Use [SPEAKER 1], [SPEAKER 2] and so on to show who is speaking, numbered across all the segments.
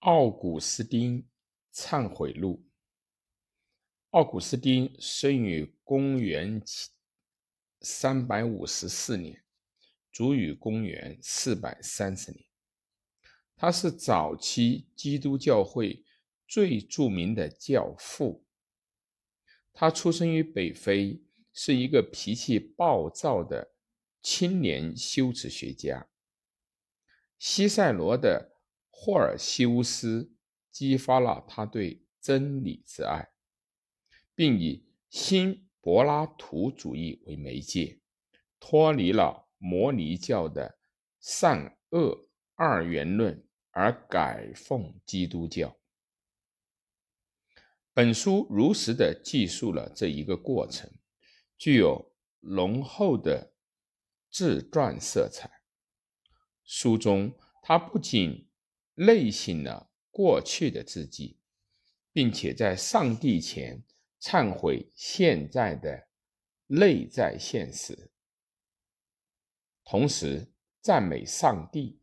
[SPEAKER 1] 奥古斯丁忏悔录。奥古斯丁生于公元三百五十四年，卒于公元四百三十年。他是早期基督教会最著名的教父。他出生于北非，是一个脾气暴躁的青年修辞学家。西塞罗的。霍尔修斯激发了他对真理之爱，并以新柏拉图主义为媒介，脱离了摩尼教的善恶二元论，而改奉基督教。本书如实的记述了这一个过程，具有浓厚的自传色彩。书中，他不仅内省了过去的自己，并且在上帝前忏悔现在的内在现实，同时赞美上帝。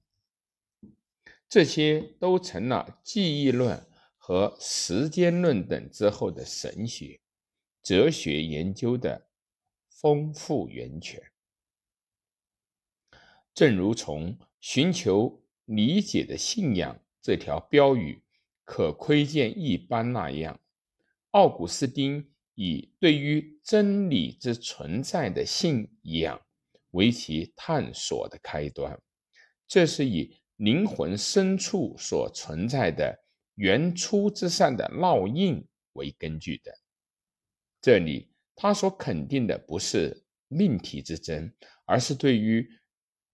[SPEAKER 1] 这些都成了记忆论和时间论等之后的神学、哲学研究的丰富源泉。正如从寻求。理解的信仰这条标语可窥见一般那样，奥古斯丁以对于真理之存在的信仰为其探索的开端。这是以灵魂深处所存在的原初之善的烙印为根据的。这里他所肯定的不是命题之真，而是对于。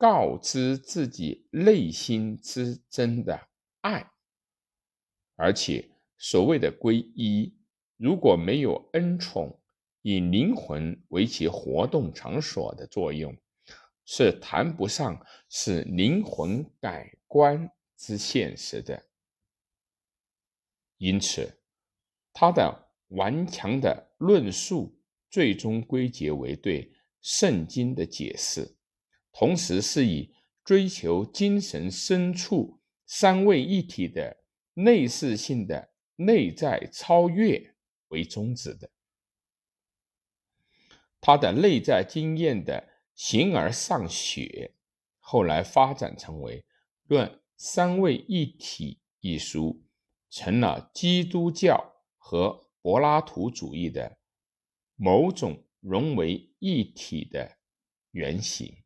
[SPEAKER 1] 告知自己内心之真的爱，而且所谓的皈依，如果没有恩宠，以灵魂为其活动场所的作用，是谈不上是灵魂改观之现实的。因此，他的顽强的论述最终归结为对圣经的解释。同时是以追求精神深处三位一体的内视性的内在超越为宗旨的，他的内在经验的形而上学，后来发展成为《论三位一体》一书，成了基督教和柏拉图主义的某种融为一体的原型。